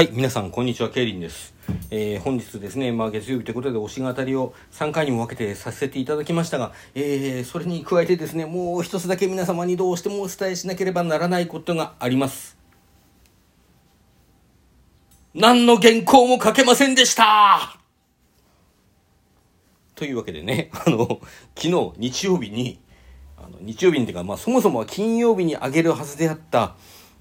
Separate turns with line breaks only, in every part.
はい、皆さん、こんにちは、ケイリンです。えー本日ですね、まあ、月曜日ということで、推し語りを3回にも分けてさせていただきましたが、えーそれに加えてですね、もう一つだけ皆様にどうしてもお伝えしなければならないことがあります。何の原稿も書けませんでしたというわけでね、あの、昨日、日曜日に、あの日曜日にっていうか、まあ、そもそもは金曜日にあげるはずであった、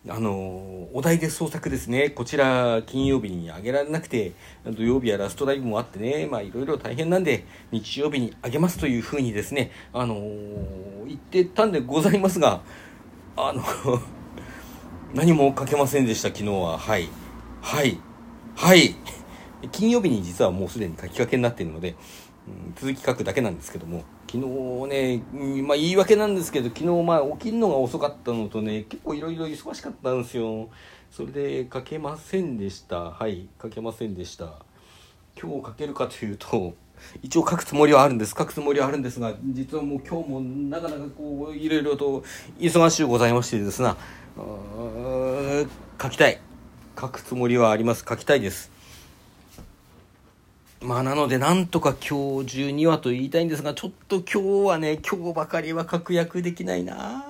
あのお題で創作ですね。こちら金曜日にあげられなくて土曜日はラストライブもあってね。まあいろいろ大変なんで日曜日にあげますというふうにですね。あの言ってたんでございますがあの 何も書けませんでした昨日は。はい。はい。はい。金曜日に実はもうすでに書きかけになっているので、続き書くだけなんですけども昨日ね、まあ言い訳なんですけど昨日まあ起きるのが遅かったのとね結構いろいろ忙しかったんですよ。それで書けませんでした。はい書けませんでした。今日書けるかというと一応書くつもりはあるんです。書くつもりはあるんですが実はもう今日もなかなかこういろいろと忙しゅうございましてですな書きたい。書くつもりはあります。書きたいです。まあなのでなんとか今日中にはと言いたいんですがちょっと今日はね今日ばかりは確約できないな。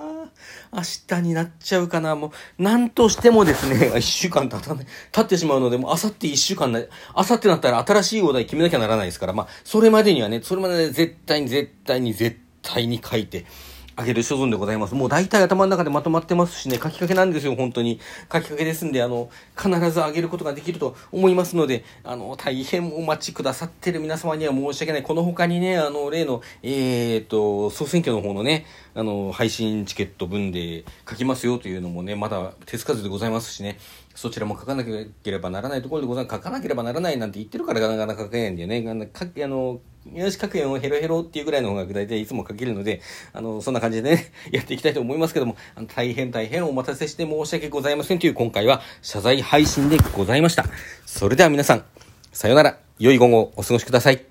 明日になっちゃうかな。もうなんとしてもですね 1週間経たない経ってしまうのでもう明後日1週間な明後日になったら新しいお題決めなきゃならないですからまあそれまでにはねそれまで絶対に絶対に絶対に書いてあげる所存でございます。もう大体頭の中でまとまってますしね、書きかけなんですよ、本当に。書きかけですんで、あの、必ずあげることができると思いますので、あの、大変お待ちくださってる皆様には申し訳ない。この他にね、あの、例の、えーと、総選挙の方のね、あの、配信チケット分で書きますよというのもね、まだ手つかずでございますしね、そちらも書かなければならないところでございます。書かなければならないなんて言ってるからなかなか書けないんだよね。あの、書きあのよし各園をヘロヘロっていうぐらいの方が大体いつも書けるので、あの、そんな感じでね、やっていきたいと思いますけども、あの大変大変お待たせして申し訳ございませんという今回は謝罪配信でございました。それでは皆さん、さよなら、良い午後をお過ごしください。